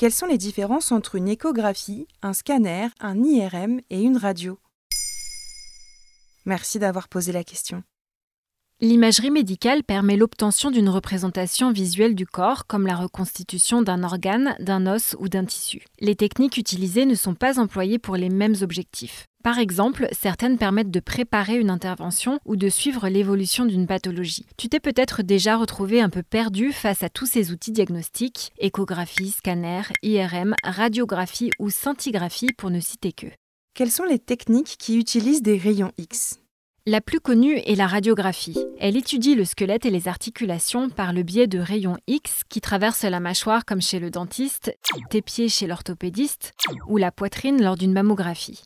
Quelles sont les différences entre une échographie, un scanner, un IRM et une radio? Merci d'avoir posé la question. L'imagerie médicale permet l'obtention d'une représentation visuelle du corps, comme la reconstitution d'un organe, d'un os ou d'un tissu. Les techniques utilisées ne sont pas employées pour les mêmes objectifs. Par exemple, certaines permettent de préparer une intervention ou de suivre l'évolution d'une pathologie. Tu t'es peut-être déjà retrouvé un peu perdu face à tous ces outils diagnostiques, échographie, scanner, IRM, radiographie ou scintigraphie pour ne citer que. Quelles sont les techniques qui utilisent des rayons X? La plus connue est la radiographie. Elle étudie le squelette et les articulations par le biais de rayons X qui traversent la mâchoire comme chez le dentiste, tes pieds chez l'orthopédiste ou la poitrine lors d'une mammographie.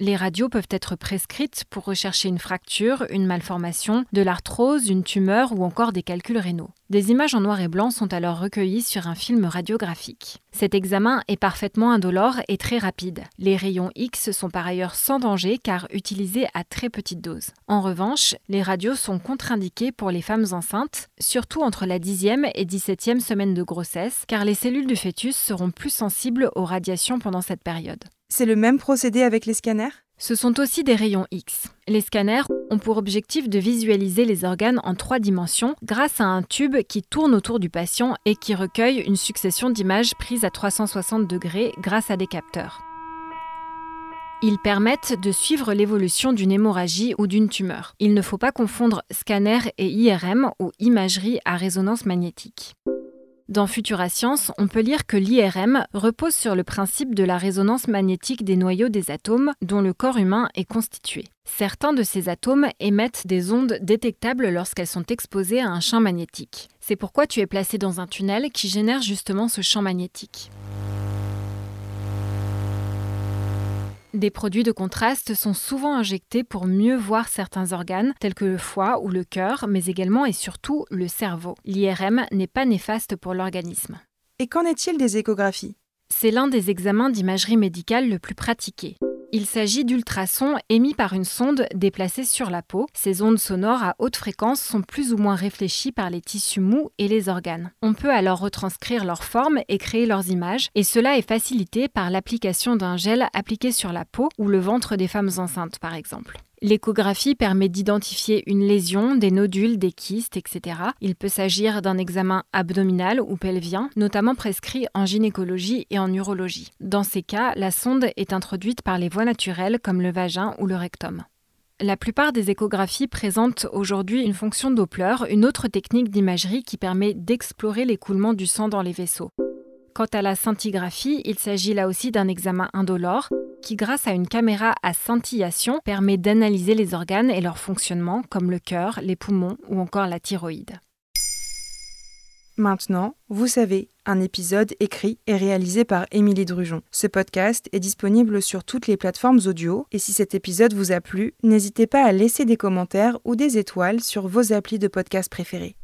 Les radios peuvent être prescrites pour rechercher une fracture, une malformation, de l'arthrose, une tumeur ou encore des calculs rénaux. Des images en noir et blanc sont alors recueillies sur un film radiographique. Cet examen est parfaitement indolore et très rapide. Les rayons X sont par ailleurs sans danger car utilisés à très petite dose. En revanche, les radios sont contre-indiquées pour les femmes enceintes, surtout entre la 10e et 17e semaine de grossesse, car les cellules du fœtus seront plus sensibles aux radiations pendant cette période. C'est le même procédé avec les scanners? Ce sont aussi des rayons X. Les scanners ont pour objectif de visualiser les organes en trois dimensions grâce à un tube qui tourne autour du patient et qui recueille une succession d'images prises à 360 degrés grâce à des capteurs. Ils permettent de suivre l'évolution d'une hémorragie ou d'une tumeur. Il ne faut pas confondre scanner et IRM ou imagerie à résonance magnétique. Dans Futura Science, on peut lire que l'IRM repose sur le principe de la résonance magnétique des noyaux des atomes dont le corps humain est constitué. Certains de ces atomes émettent des ondes détectables lorsqu'elles sont exposées à un champ magnétique. C'est pourquoi tu es placé dans un tunnel qui génère justement ce champ magnétique. Des produits de contraste sont souvent injectés pour mieux voir certains organes, tels que le foie ou le cœur, mais également et surtout le cerveau. L'IRM n'est pas néfaste pour l'organisme. Et qu'en est-il des échographies? C'est l'un des examens d'imagerie médicale le plus pratiqué. Il s'agit d'ultrasons émis par une sonde déplacée sur la peau. Ces ondes sonores à haute fréquence sont plus ou moins réfléchies par les tissus mous et les organes. On peut alors retranscrire leur forme et créer leurs images, et cela est facilité par l'application d'un gel appliqué sur la peau ou le ventre des femmes enceintes par exemple. L'échographie permet d'identifier une lésion, des nodules, des kystes, etc. Il peut s'agir d'un examen abdominal ou pelvien, notamment prescrit en gynécologie et en urologie. Dans ces cas, la sonde est introduite par les voies naturelles comme le vagin ou le rectum. La plupart des échographies présentent aujourd'hui une fonction Doppler, une autre technique d'imagerie qui permet d'explorer l'écoulement du sang dans les vaisseaux. Quant à la scintigraphie, il s'agit là aussi d'un examen indolore qui, grâce à une caméra à scintillation, permet d'analyser les organes et leur fonctionnement, comme le cœur, les poumons ou encore la thyroïde. Maintenant, vous savez, un épisode écrit et réalisé par Émilie Drujon. Ce podcast est disponible sur toutes les plateformes audio et si cet épisode vous a plu, n'hésitez pas à laisser des commentaires ou des étoiles sur vos applis de podcast préférés.